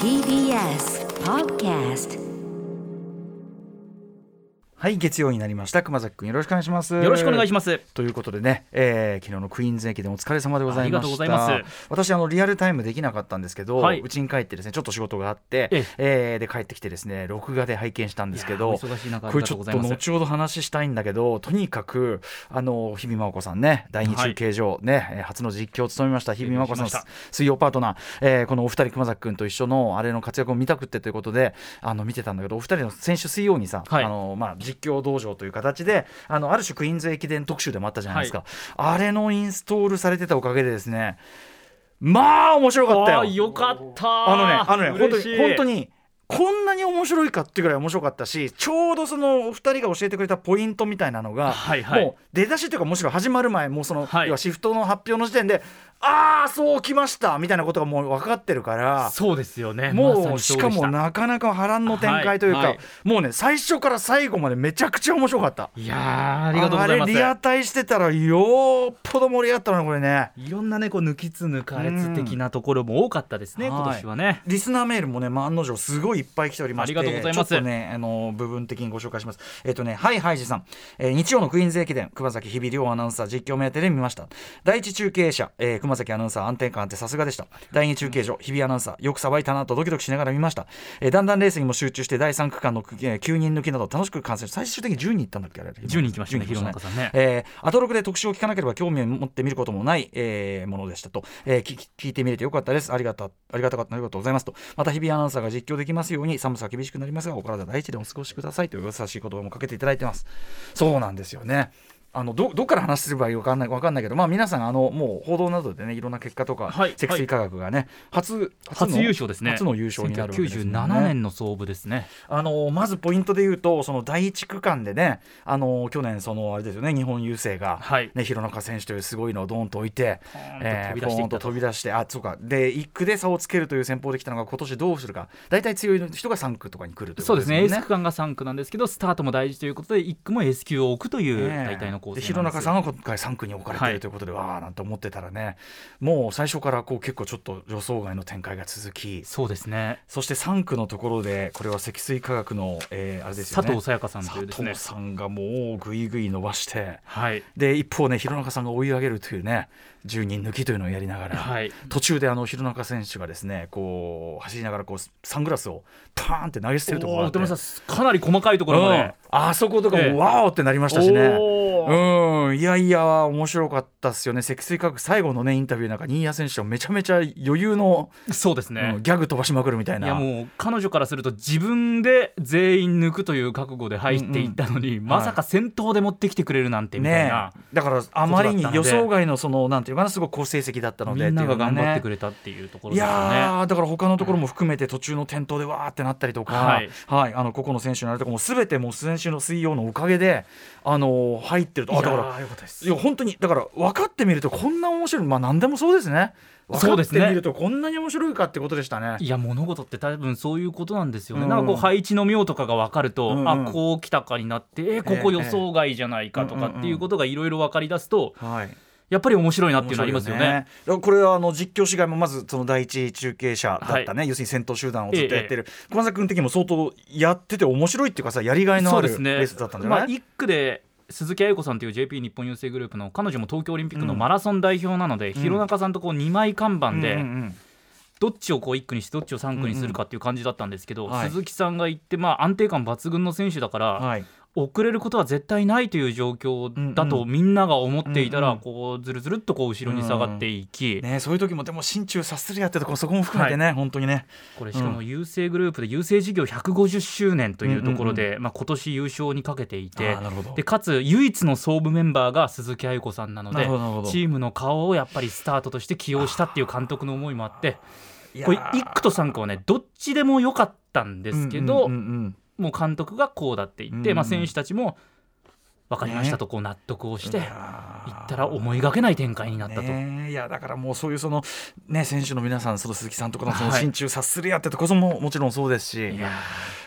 TBS Podcast はい月曜になりました。熊崎君よろしくお願いします。よろしくお願いします。ということでね、えー、昨日のクイーンズ駅でお疲れ様でございました。ありがとうございます。私あのリアルタイムできなかったんですけどはい。うち、に帰ってですねちょっと仕事があってええ。ーで帰ってきてですね録画で拝見したんですけどこれちょっと後ほど話したいんだけどとにかくあの日比真央子さんね第二中継所、ねえー初の実況を務めました日比真央子さん水曜パートナー、えーこのお二人熊崎君と一緒のあれの活躍を見たくってということであの見てたんだけどお二人の先週水曜にさ、はい。あのまあ、実況道場という形であのある種クイーンズ駅伝特集でもあったじゃないですか、あれのインストールされてたおかげでですねまあ面白かったよ。よかったあのね、あのね、本当に、本当に。こんなに面白いかっていうぐらい面白かったしちょうどそのお二人が教えてくれたポイントみたいなのが、はいはい。もう出だしというかむしろ始まる前もうその、はい。要はシフトの発表の時点でああそうきましたみたいなことがもう分かってるからそうですよね。もう、まさしかもなかなか波乱の展開というか、はいはい。もうね最初から最後までめちゃくちゃ面白かった。いやーありがとうございます。あれリアタイしてたらよっぽど盛り上がったなこれね。いろんなねこう抜きつ抜かれつ的なところも多かったですね、うん。今年はね。リスナーメールもね、まあ、案の定すごいいっぱい来ておりましてありがとうございます。ちょっとねあの部分的にご紹介します。えっ、とねはいハイジさん、えー日曜のクイーンズ駅伝熊崎日比亮アナウンサー実況目当てで見ました。第一中継者、えー熊崎アナウンサー安定感あってさすがでした。第二中継所日比アナウンサーよくさばいたなとドキドキしながら見ました、えーだんだんレースにも集中して第3区間の、えー9人抜きなど楽しく観戦し最終的に10人いったんだっけあれ？10人行きましたね10人弘中さんね。えー、アトロクで特集を聞かなければ興味を持って見ることもない、えーものでしたと、えー聞き聞いてみれてよかったです。ありがたありがたかった。ありがとうございますと。また日々アナウンサーが実況できますように寒さは厳しくなりますがお体第一でお過ごしくださいという優しい言葉もかけていただいてます。そうなんですよねあのどどっから話すればいいか分かんないわかんないけど、まあ、皆さんあのもう報道などでねいろんな結果とか、はい積水化学がね初初優勝ですね。初の優勝になるわけですよね1997年の創部ですね。あのまずポイントで言うとその第一区間でねあの去年そのあれですよね日本郵政が、はい。ね、弘中選手というすごいのをドーンと置いてーンと飛び出していったと。ポーンと飛び出してあそうか。で1区で差をつけるという戦法できたのが今年どうするか。大体強い人が3区とかに来るというそうですね。エこともんース区間が3区なんですけどスタートも大事ということで1区も S 級を置くというね大体の構成でなんです弘中さんは今回3区に置かれていはい。るということで、わあなんて思ってたらねもう最初からこう結構ちょっと予想外の展開が続きそうですね。そして3区のところでこれは積水化学の、えーあれですよね。佐藤さやかさんというですね。佐藤さんがもうぐいぐい伸ばしてはい。で一方ね弘中さんが追い上げるというね10人抜きというのをやりながら、はい。途中であの弘中選手がですねこう走りながらこうサングラスをパーンって投げ捨てるところがかなり細かいところまで。うん。あそことかも、ええ。わーってなりましたしね。うん、いやいや面白かったっすよね。積水化学最後のねインタビューなんか新谷選手はめちゃめちゃ余裕の、そうですね、うんギャグ飛ばしまくるみたいな。いやもう彼女からすると自分で全員抜くという覚悟で入っていったのに、まさか先頭で持ってきてくれるなんてみたいねな、だからあまりに予想外のそのなんていうかなすごく好成績だったのでみんなが頑張ってるくれたっていうところいですよね。やーだから他のところも含めて途中の転倒でわーってなったりとか、はい。あの個々の選手のあれとかもすべてもう先週の水曜のおかげであの入ってると。あだからいや本当にだから分かってみるとこんな面白いまあ何でもそうですね。分かっそうですね。てみるとこんなに面白いかってことでしたね。いや物事って多分そういうことなんですよね、うん。なんかこう配置の妙とかが分かると、うんうん。あこう来たかになってえここ予想外じゃないかとかっていうことがいろいろ分かり出すとはいやっぱり面白いなっていうのありますよね。面白いだからこれはあの実況しがいもまずその第一中継者だったね、要するに先頭集団をずっとやってる、熊崎君的にも相当やってて面白いっていうかさやりがいのあるレそうですね。ースだったんじゃない、まあ、1区で鈴木彩子さんという JP 日本郵政グループの彼女も東京オリンピックのマラソン代表なので、弘中さんとこう2枚看板で、うんうんうん。どっちをこう1区にしてどっちを3区にするかっていう感じだったんですけど、うんはい鈴木さんが言って、まあ、安定感抜群の選手だから、はい遅れることは絶対ないという状況だとうんうん。みんなが思っていたら、うんうんこうずるずるっとこう後ろに下がっていき、ね、そういう時もでも心中察するやってとこそこも含めてね、本当にね。これしかも郵政グループで郵政事業150周年というところで、まあ、今年優勝にかけていて。でかつ唯一の総部メンバーが鈴木愛子さんなのでチームの顔をやっぱりスタートとして起用したっていう監督の思いもあって。これいやー。1区と3区はねどっちでも良かったんですけど、うんうんうんもう監督がこうだって言って、うんまあ、選手たちも分かりましたとこう納得をして、いいやーったら思いがけない展開になったと。ねえいやだからもうそういうそのね選手の皆さんその鈴木さんとかのそのはい。心中察するやってとこそももちろんそうですし、いや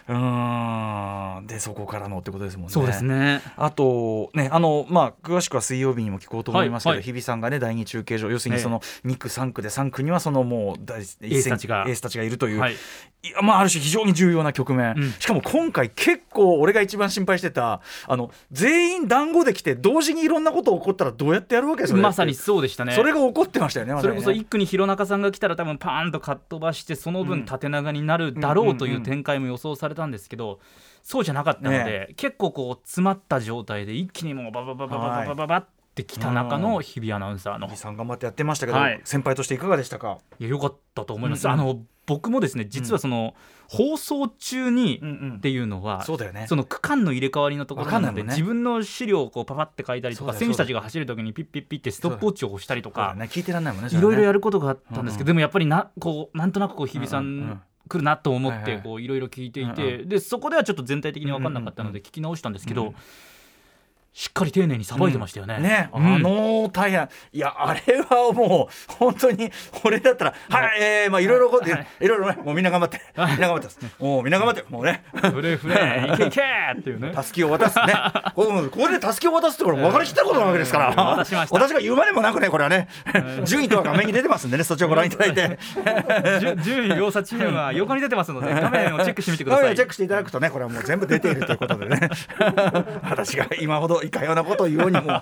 うん。でそこからのってことですもんね。そうですね。あとねあのまあ詳しくは水曜日にも聞こうと思いますけど、はいはい。日比さんがね第二中継所要するにその2区3区で3区にはそのもう大エースたちがエースたちがいるという、はい。いやまあある種非常に重要な局面、うん。しかも今回結構俺が一番心配してたあの全員団子で来て同時にいろんなこと起こったらどうやってやるわけそれまさにそうでしたね。それが起こってましたよねまね。それこそ一区に弘中さんが来たら多分パーンとかっ飛ばしてそのうん。分縦長になるだろうという展開も予想されたんですけどそうじゃなかったので、結構こう詰まった状態で一気にもうバババババババババってきた中の日比アナウンサーのさん頑張ってやってましたけど、はい先輩としていかがでしたか、いや良かったと思います、うんうんあの僕もですね実はその、放送中にんっていうのは、そうだよね。その区間の入れ替わりのところなので、自分の資料をこうパパって書いたりとか選手たちが走るときにピッピッピッってストップウォッチを押したりとか、ね。聞いてらんないもんねいろいろやるることがあったんですけど、でもやっぱりなこうなんとなくこう日比さうん来るなと思ってこういろいろ聞いていうんて、でそこではちょっと全体的に分かんなかったので聞き直したんですけど、うんしっかり丁寧にさばいてましたよね。ね、うん。あの大変。いやあれはもう本当に俺だったらはい、えー、まあいろいろこうはい。いろいろねもうみんな頑張ってみんな頑張ってもうみんな頑張ってもうね。フレフレい。けいけっていうね。たすきを渡すね。ここでたすきを渡すってこれ分かりきったことなわけですから、しました私が言うまでもなくねこれはね。順位とは画面に出てますんでねそっちをご覧いただいて。順位秒差チームは横に出てますので画面をチェックしてみてください。チェックしていただくとねこれはもう全部出ているということでね。私が今ほどいかようなことを言うにも。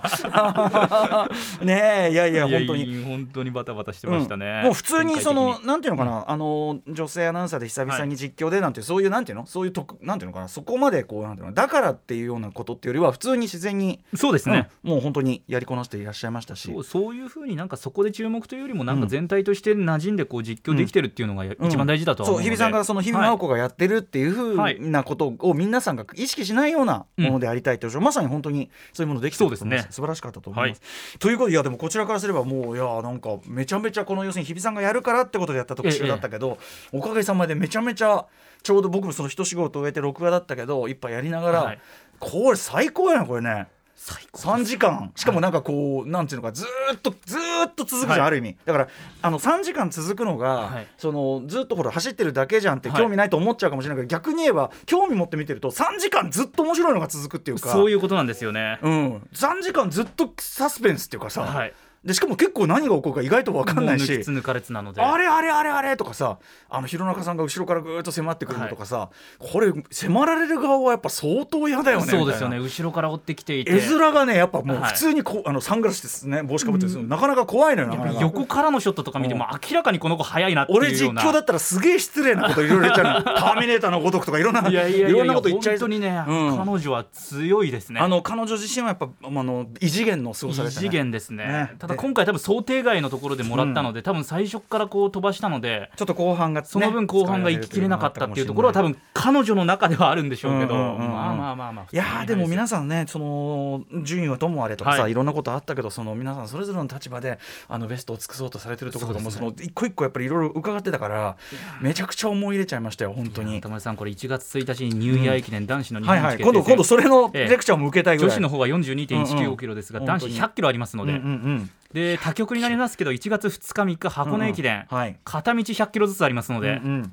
ねえいやいや本当に。本当にバタバタしてましたね。うん。もう普通にそのなんていうのかな、あの女性アナウンサーで久々に実況でなんていう、そういうなんていうの？そういうとくなんていうのかな？そこまでこうなんていうの？だからっていうようなことっていうよりは普通に自然に、にそうですね。うん。もう本当にやりこなしていらっしゃいましたし。そうそういうふうになんかそこで注目というよりもなんか全体として馴染んでこう実況できてるっていうのが一番大事だとは思うので、日比さんがその日比直子がやってるっていうふはいうなことを皆さんが意識しないようなものでありたいという、まさに本当にそういうものできそうですね。素晴らしかったと思います。ということでいやでもこちらからすればもういやなんかめちゃめちゃこの要するに日比さんがやるからってことでやった特集だったけど、おかげさまでめちゃめちゃちょうど僕もその一仕事終えて録画だったけど一杯やりながら、はい。これ最高やなこれね。最高3時間。しかもなんかこう、なんていうのかずーっとずーっと続くじゃん、はい。ある意味。だからあの3時間続くのが、はい。そのずっとほら走ってるだけじゃんってはい。興味ないと思っちゃうかもしれないけど、逆に言えば興味持って見てると3時間ずっと面白いのが続くっていうか。そういうことなんですよね。うん、3時間ずっとサスペンスっていうかさ、はい。でしかも結構何が起こるか意外と分かんないし。抜かれつなので。あれあれあれあれとかさあの弘中さんが後ろからぐーっと迫ってくるのとかさ、これ迫られる側はやっぱ相当嫌だよねそうですよね。み後ろから追ってきていて。絵面がねやっぱもうはい。普通にこう、あのサングラスですね帽子かぶってる、なかなか怖いのよ横からのショットとか見ても明らかにこの子速いなっていうような。俺実況だったらすげえ失礼なこといろいろ言っちゃう。の ターミネーターのごとくとかいろんないやいやいろんなこと言っちゃい本当にね、うん。彼女は強いですね。あの彼女自身はやっぱあの異次元の過ごされ異た、ね、次元ですね。ね。ただ今回多分想定外のところでもらったので、多分最初からこう飛ばしたのでちょっと後半が、ね、その分後半が行ききれなかったっていうところは多分彼女の中ではあるんでしょうけど、うんうんうんうん。まあまあまあまあいやーでも皆ささんねその順位はともあれとかさ、はいい、ろんなことあったけどその皆さんそれぞれの立場であのベストを尽くそうとされてるところとかもそ、の一個一個やっぱりいろいろ伺ってたからめちゃくちゃ思い入れちゃいましたよ本当に。田村さんこれ1月1日にニューイヤー駅伝男子の日本はいはい、今度今度それのええ。レクチャーも受けたいぐらい、女子の方は42.195キロですが、うんうん男子100キロありますので、うんうんうんで他局になりますけど1月2日3日箱根駅伝、うんはい。片道100キロずつありますので、うんうん。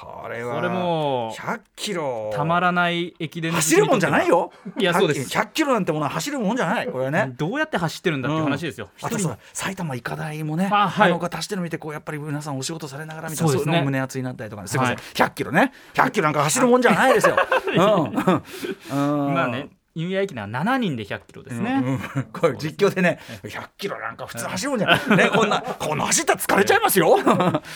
これはこれも100キロ。たまらない駅伝の走るもんじゃないよ。いやそうです。100キロなんてものは走るもんじゃない。これはねどうやって走ってるんだっていう話ですよ、一人あとさ埼玉医科大もね、あはい。のが足してるの見てこうやっぱり皆さんお仕事されながら見たそうですね。そういうの胸熱になったりとかね。すいません、はい。100キロね。100キロなんか走るもんじゃないですよ。うん。うん。まあねニューイヤー駅伝は7人で100キロですね、うんうん。これ実況でね100キロなんか普通走るもんじゃない、ね、こんなこんな走ったら疲れちゃいますよ。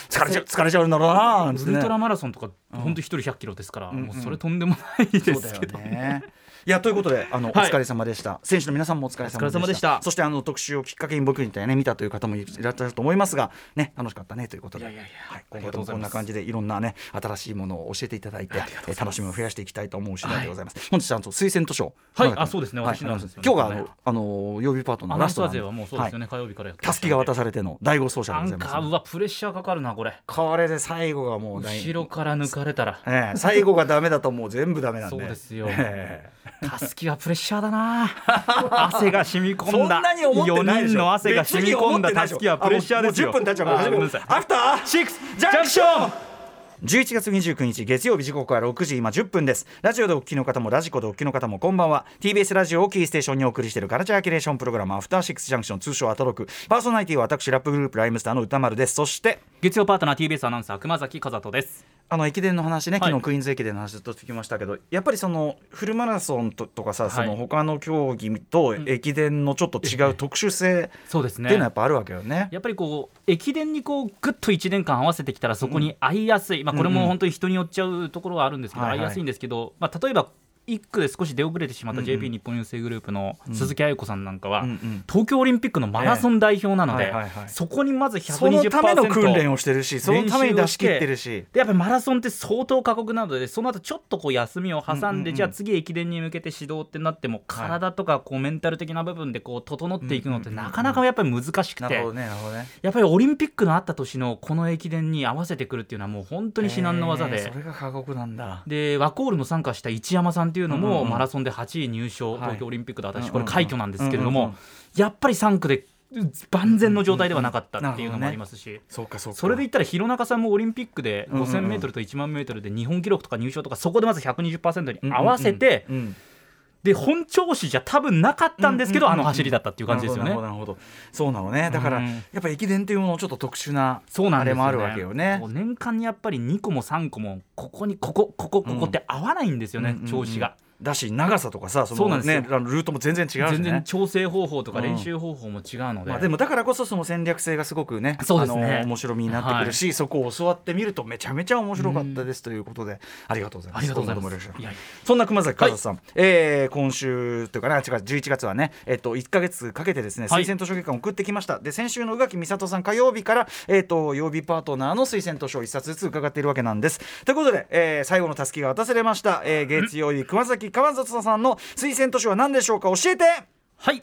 疲れちゃう疲れちゃうんだろうなね。ウルトラマラソンとか本当一人100キロですから、もうそれとんでもないでそうだよすけど、ね。いやということであの、はい。お疲れ様でした。選手の皆さんもお疲れ様でした。お疲れ様でした。そしてあの特集をきっかけに僕みたいにね見たという方もいらっしゃると思いますがね楽しかったねということで。今後ともこんな感じでいろんなね新しいものを教えていただいて楽しみを増やしていきたいと思う次第でございます、本日は推薦図書。はい。あそうですね。はい。私なんです今日があのあの曜日パートナウンラストはもうそうですよね、火曜日からたすきが渡されての第5走者でございます。うわプレッシャーかかるなこれ。これで最後がもう大後ろから抜かれたら。ええ。最後がダメだともう全部ダメなんで。そうですよ。ええたすきはプレッシャーだな。汗が染み込んだ。そんなに思ってないで4しょ。人の汗が染み込んだたすきはプレッシャーですよ。あもうもう10分経っちゃうから。アフターシックスジャンクション11月29日月曜日時刻は6時今10分です。ラジオでお聞きの方もラジコでお聞きの方もこんばんは。TBS ラジオをキーステーションにお送りしているカルチャーキュレーションプログラムアフターシックスジャンクション通称アトロク。パーソナリティは私ラップグループライムスターの歌丸です。そして月曜パートナー TBS アナウンサー熊崎和人ですあの駅伝の話ね、はい。昨日クイーンズ駅伝の話ずっと聞きましたけど、やっぱりそのフルマラソンととかさ、その他の競技と駅伝のちょっと違う特殊性そうですね。っていうのはやっぱあるわけよね。やっぱりこう駅伝にこうぐっと1年間合わせてきたらそこに合いやすい、まあ、これも本当に人によっちゃうところはあるんですけど、はいはい。合いやすいんですけど、まあ、例えば1区で少し出遅れてしまった JP 日本郵政グループの鈴木彩子さんなんかは、東京オリンピックのマラソン代表なので、そこにまず120%そのための訓練をしてるし、そのために出し切ってる練し。でやっぱりマラソンって相当過酷なのでその後ちょっとこう休みを挟んで、じゃあ次駅伝に向けて指導ってなっても体とかこうメンタル的な部分でこう整っていくのってなかなかやっぱり難しくて。やっぱりオリンピックのあった年のこの駅伝に合わせてくるっていうのはもう本当に至難の技で。えーそれが過酷なんだ。でワコールの参加した一山さんっていうのうんうんうん。もマラソンで8位入賞、はい。東京オリンピックでうんうん私これ快挙なんですけれどもうんうんうん。やっぱり3区で万全の状態ではなかったっていうのもありますし。そうかそうか。それで言ったら弘中さんもオリンピックでうんうんうん。5000m と1万 m で日本記録とか入賞とかそこでまず120%に合わせてうんうんうんで本調子じゃ多分なかったんですけどあの走りだったっていう感じですよね。なる。ほどそうなのね。だから、うん。やっぱ駅伝っていうものちょっと特殊なあれもあるわけよね。こう年間にやっぱり2個も3個もここにここここここって合わないんですよね、調子が。だし長さとかさそのねあのルートも全然違うしね。全然調整方法とかうん。練習方法も違うので、まあ、でもだからこそその戦略性がすごくねそうですね。あの面白みになってくるし、そこを教わってみるとめちゃめちゃ面白かったですということで、ありがとうございます。ありがとうございます。そんな熊崎和人さん、えー今週というかな違う11月はね、えっと1か月かけてですねはい。推薦図書月間を送ってきました、で先週の宇垣美里さん火曜日から、えっと曜日パートナーの推薦図書を1冊ずつ伺っているわけなんです。ということで、えー最後のたすきが渡されました、えー月曜日熊崎和人さんの推薦図書は何でしょうか？教えて。はい。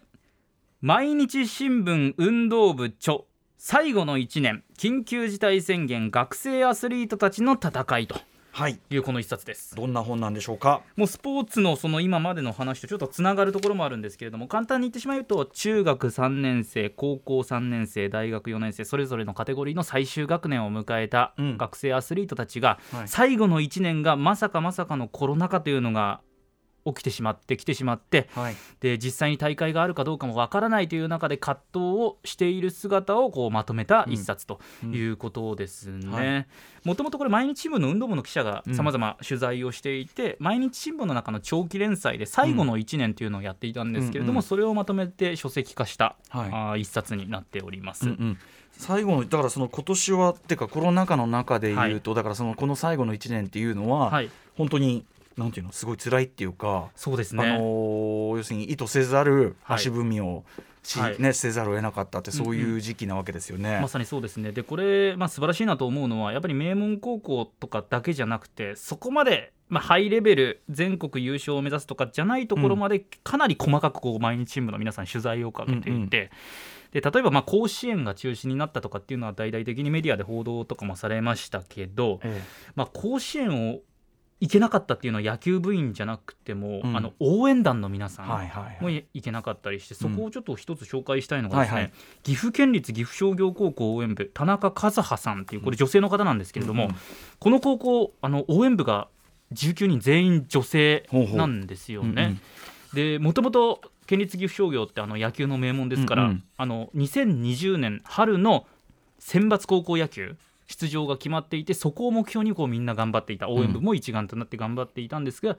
毎日新聞運動部著最後の1年。緊急事態宣言学生アスリートたちの戦いと。はい。いうこの一冊です。どんな本なんでしょうか？もうスポーツのその今までの話とちょっとつながるところもあるんですけれども簡単に言ってしまうと中学3年生高校3年生大学4年生それぞれのカテゴリーの最終学年を迎えたうん。学生アスリートたちがはい。最後の1年がまさかまさかのコロナ禍というのが起きてしまってきてしまってはい。で実際に大会があるかどうかもわからないという中で葛藤をしている姿をこうまとめた一冊ということですうんはね。もともとこれ毎日新聞の運動部の記者がうん。さまざま取材をしていて、毎日新聞の中の長期連載で最後の1年というのをやっていたんですけれども、うんうん。それをまとめて書籍化した、はい。あー一冊になっております。うんうん。最後のだからその今年はっていうかコロナ禍の中で言うと、だからそのこの最後の1年っていうのは、はい、本当になんていうの？すごい辛いっていうか、あそうですね、のー要するに意図せざるはい。足踏みをし、はい。ね、せざるを得なかったってそういう時期なわけですよね。まさにそうですね。でこれ、まあ、素晴らしいなと思うのはやっぱり名門高校とかだけじゃなくてそこまで、まあ、ハイレベル全国優勝を目指すとかじゃないところまでかなり細かくこう毎日新聞の皆さん取材をかけていて。うんうん。で例えばまあ甲子園が中止になったとかっていうのは大々的にメディアで報道とかもされましたけど、え。まあ、甲子園を行けなかったっていうのは野球部員じゃなくても、うん。あの応援団の皆さんもはいい。けなかったりして、そこをちょっと一つ紹介したいのがですね、はいはい。岐阜県立岐阜商業高校応援部田中和葉さんっていうこれ女性の方なんですけれども、うんうん。この高校あの応援部が19人全員女性なんですよね。でもともと県立岐阜商業ってあの野球の名門ですから、うんうん。あの2020年春の選抜高校野球出場が決まっていてそこを目標にこうみんな頑張っていた。応援部も一丸となって頑張っていたんですが、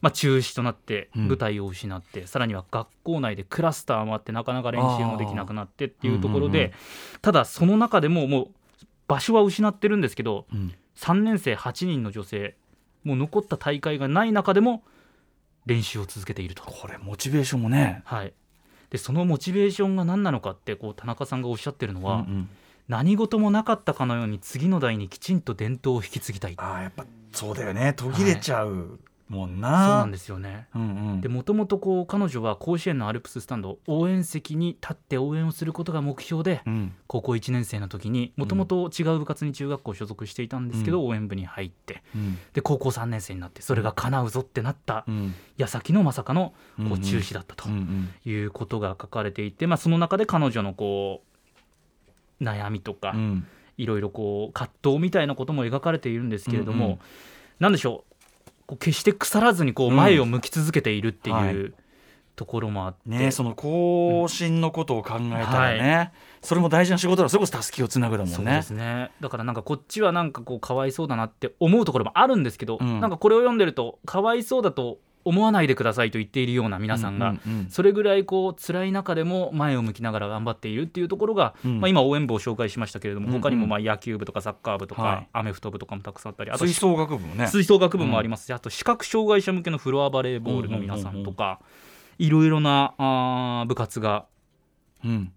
まあ、中止となってうん。舞台を失って、さらには学校内でクラスターもあってなかなか練習もできなくなってっていうところで、うん。うんうんただその中でももう場所は失ってるんですけどうん。3年生8人の女性もう残った大会がない中でも練習を続けていると。これモチベーションもね、はい、でそのモチベーションが何なのかってこう田中さんがおっしゃってるのは、うんうん何事もなかったかのように次の代にきちんと伝統を引き継ぎたい。ああやっぱそうだよね。途切れちゃうもんそうな、なんですよね。うん。うんでもともとこう彼女は甲子園のアルプススタンド応援席に立って応援をすることが目標でうん。高校1年生の時にもともと違う部活に中学校所属していたんですけど、応援部に入って。うん。で高校3年生になってそれが叶うぞってなったうん。矢先のまさかのうんうこうん。中止だったとうんうん。いうことが書かれていて、まあ、その中で彼女のこう悩みとか、うん。いろいろこう葛藤みたいなことも描かれているんですけれども、うんうんなんでしょうこう決して腐らずにこう前を向き続けているっていう、はい。ところもあって、ねその更新のことを考えたらね、それも大事な仕事だ。それこそたすきをつなぐだもんね。そうですね。だからなんかこっちはなんかこうかわいそうだなって思うところもあるんですけど、うん。なんかこれを読んでるとかわいそうだと思わないでくださいと言っているような皆さんが、それぐらいこう辛い中でも前を向きながら頑張っているっていうところが、うん。まあ、今応援部を紹介しましたけれども、他にもまあ野球部とかサッカー部とか、はい。アメフト部とかもたくさんあったりあと吹奏楽部もね。吹奏楽部もありますし、あと視覚障害者向けのフロアバレーボールの皆さんとか、いろいろなあー部活がうん。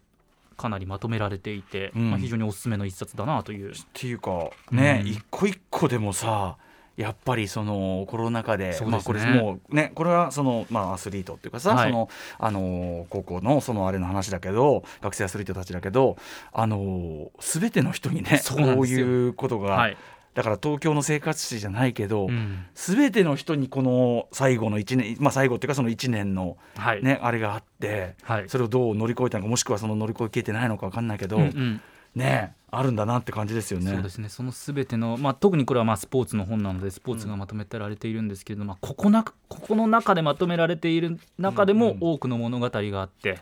かなりまとめられていて、うん。まあ、非常におすすめの一冊だなという。っていうかね、うん。一個一個でもさやっぱりそのコロナ禍でそうまあ、これもうねこれはその、まあ、アスリートっていうかさ、はい。そのあの高校のそのあれの話だけど学生アスリートたちだけどあの全ての人にねそういうことが、はい。だから東京の生活史じゃないけど、うん。全ての人にこの最後の1年まあ最後っていうかその1年のはい。ね、あれがあってはい。それをどう乗り越えたのかもしくはその乗り越えきれてないのか分かんないけど、うんうんねあるんだなって感じですよね。そうですね。そのすべての、まあ、特にこれはまあスポーツの本なのでスポーツがまとめてられているんですけれども、まあ、ここなここの中でまとめられている中でうんうんも多くの物語があって、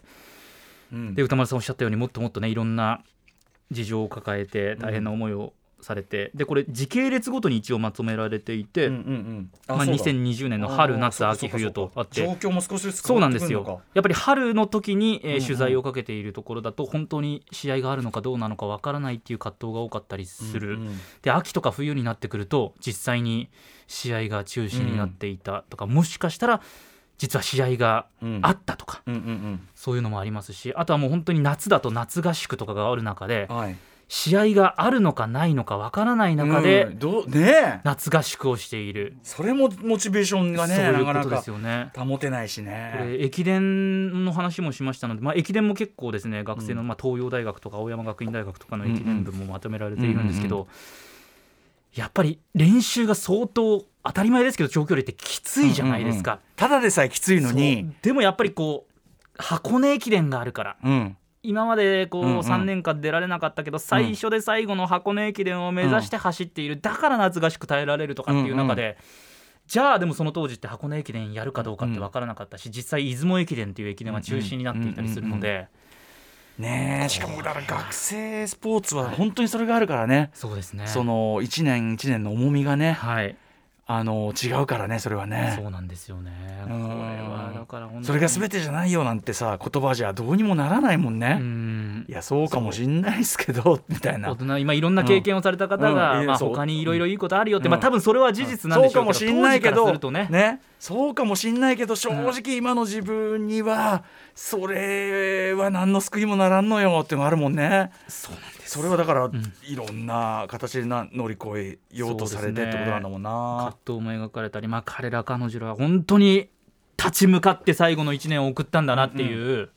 うん。で歌丸さんおっしゃったようにもっともっとねいろんな事情を抱えて大変な思いをされて、でこれ時系列ごとに一応まとめられていて、うんうんうん。あまあ、そうだ。2020年の春夏秋冬とあって。状況も少しずつそうなんですよ。やっぱり春の時に、えーうんうん。取材をかけているところだと本当に試合があるのかどうなのかわからないっていう葛藤が多かったりかする、うんうん。で秋とか冬になってくると実際に試合が中止になっていたとか、もしかしたら実は試合がうん。あったとか、うんうんそういうのもありますしあとはもう本当に夏だと夏合宿とかがある中でうんはい試合があるのかないのかわからない中でうんどうねえ。夏合宿をしている、それもモチベーションがねそういなかなうことでかすよね。保てないしこね。れ駅伝の話もしましたので、まあ、駅伝も結構ですね学生の、まあ、東洋大学とか青山学院大学とかの駅伝部もまとめられているんですけど、うんやっぱり練習が相当当たり前ですけど長距離ってきついじゃないですか。ただでさえきついのに、でもやっぱりこう箱根駅伝があるからうん今までこう、うんうん。3年間出られなかったけど最初で最後の箱根駅伝を目指して走っている、だから夏合宿耐えられるとかっていう中で、じゃあでもその当時って箱根駅伝やるかどうかって分からなかったし、実際出雲駅伝っていう駅伝は中止になっていたりするので、ねえしかもだから学生スポーツは本当にそれがあるからね。そうですね。その一年一年の重みがね、はいあの違うからねそれはね。そうなんですよね。これそれが全てじゃないよなんてさ言葉じゃどうにもならないもんね。うん。いやそうかもしんないですけど みたいな。大。人今いろんな経験をされた方が、まあ、うん。うんそう。他にいろいろいいことあるよって、うん。まあ多分それは事実なんでしょうけど、そうかもしんないけどするとね。ねそうかもしんないけど正直今の自分にはそれは何の救いもならんのよってのあるもんね。そうなんですそれはだから、ん。いろんな形でな乗り越えようとされてってことなんだもんな。葛藤も描かれたり、まあ、彼ら彼女らは本当に立ち向かって最後の1年を送ったんだなっていう、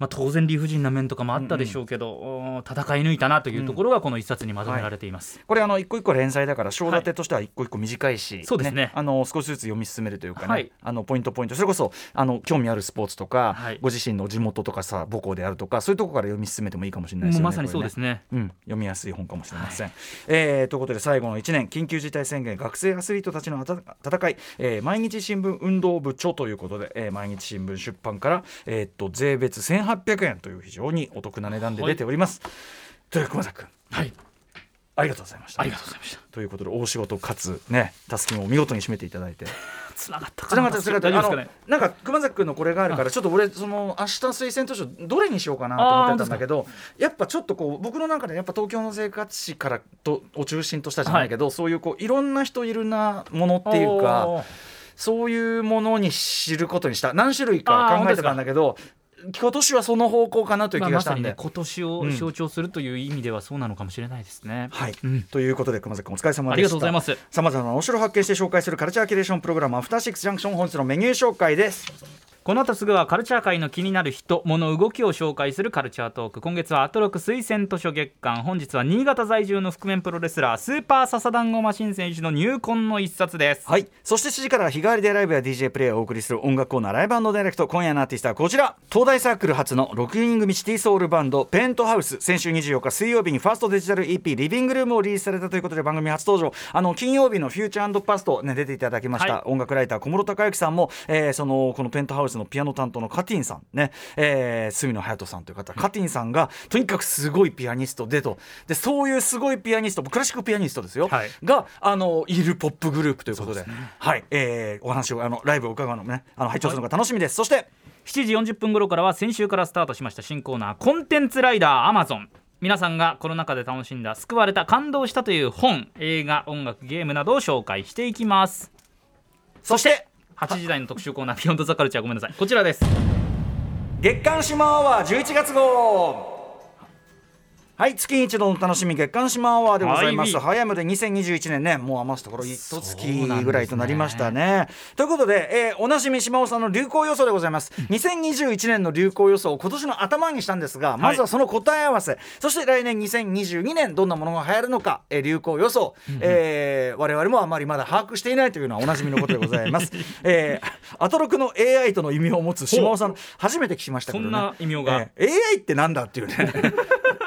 まあ、当然理不尽な面とかもあったでしょうけど、お戦い抜いたなというところがこの一冊にまとめられています。これあの一個一個連載だから章立てとしては一個一個短いし、そうですね。あの少しずつ読み進めるというかね、はい。あのポイントポイント。それこそあの興味あるスポーツとか、はい。ご自身の地元とかさ母校であるとかそういうところから読み進めてもいいかもしれないですよね。まさにそうですね。うん、読みやすい本かもしれません。えーということで最後の1年緊急事態宣言学生アスリートたちの戦い、えー毎日新聞運動部著ということで、えー毎日新聞出版から、えーっと税別1800円という非常にお得な値段で出ております。という熊崎君はい、ありがとうございました。ありがとうございました。ということで大仕事かつねたすきも見事に締めていただいて。つながったつながったつながった。なんか熊崎君のこれがあるからちょっと俺その明日推薦図書どれにしようかなと思ってたんだけどやっぱちょっとこう僕の中でやっぱ東京の生活史からとを中心としたじゃないけど、そういうこういろんな人いるなものっていうかそういうものに知ることにした何種類か考えてたんだけど今年はその方向かなというまあ、気がしたんで。まさにね今年を象徴するという意味ではそうなのかもしれないですね。はい、うんということで熊崎君お疲れ様でしたありがとうございます。さまざまなお城を発見して紹介するカルチャーキュレーションプログラムアフターシックスジャンクション本日のメニュー紹介ですこの後すぐはカルチャー界の気になる人物動きを紹介するカルチャートーク。今月はアトロク推薦図書月間。本日は新潟在住の覆面プロレスラースーパーササダンゴマシン選手の入魂の一冊です。はい。そして7時からは日替わりでライブや DJ プレイをお送りする音楽コーナーライブダイレクト今夜のアーティストはこちら東大サークル初の6人組シティソウルバンドペントハウス先週24日水曜日にファーストデジタル EP リビングルームをリリースされたということで番組初登場。あの金曜日のフューチャーパスト、ね、出ていただきました、はい、音楽ライター小室孝之さんも、えー、そのこのペントハウスのピアノ担当のカティンさんね、えー、隅野隼人さんという方、カティンさんがとにかくすごいピアニストでとでそういうすごいピアニストクラシックピアニストですよ、はい、があのいるポップグループということで、ね、はい、えー、お話をあのライブを伺うのねあの拝聴するのが楽しみです、そして7時40分頃からは先週からスタートしました新コーナーコンテンツライダーアマゾン皆さんがコロナ禍で楽しんだ救われた感動したという本映画音楽ゲームなどを紹介していきます。そして8時台の特集コーナー「ビヨンドザカルチャーごめんなさい。こちらです。月刊シマアワー11月号。はい月一度の楽しみ月刊島アワーでございます、はい、早いもで2021年ねもう余すところ一月ぐらいとなりましたね、ね、ということで、えー、おなじみ島尾さんの流行予想でございます、うん、2021年の流行予想を今年の頭にしたんですが、まずはその答え合わせ、そして来年2022年どんなものが流行るのか、えー、流行予想、うん、えー、我々もあまりまだ把握していないというのはおなじみのことでございます、えー、アトロクの AI との意味を持つ島尾さん初めて聞きましたけどね。そんな異名が、えー、AI ってなんだっていうね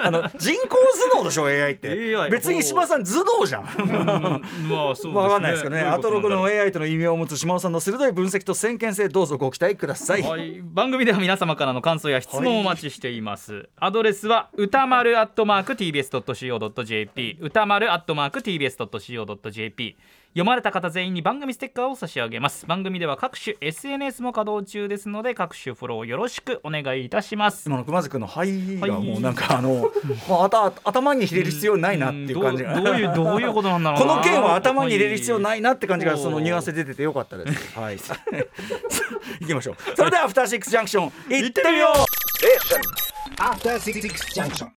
あの人工頭脳でしょ AI って。AI 別に島さん頭脳じゃん。まあそう、ね、分かんないですけどね。アトロクの AI との意味を持つ島尾さんの鋭い分析と先見性どうぞご期待ください、はい、番組では皆様からの感想や質問をお待ちしています、はい、アドレスは歌丸アットマーク TBS.CO.JP 歌丸ア読まれた方全員に番組ステッカーを差し上げます。番組では各種 SNS も稼働中ですので各種フォローよろしくお願いいたします。今の熊津君の「はい」がもうなんかあの、まあ、た頭に入れる必要ないなっていう感じが、どういうどういうことなんだろうこの件は頭に入れる必要ないなって感じがそのニュアンス出ててよかったです。はい。行きましょう。それではアフターシックスジャンクション行ってみよう。えアフターシックスジャンクション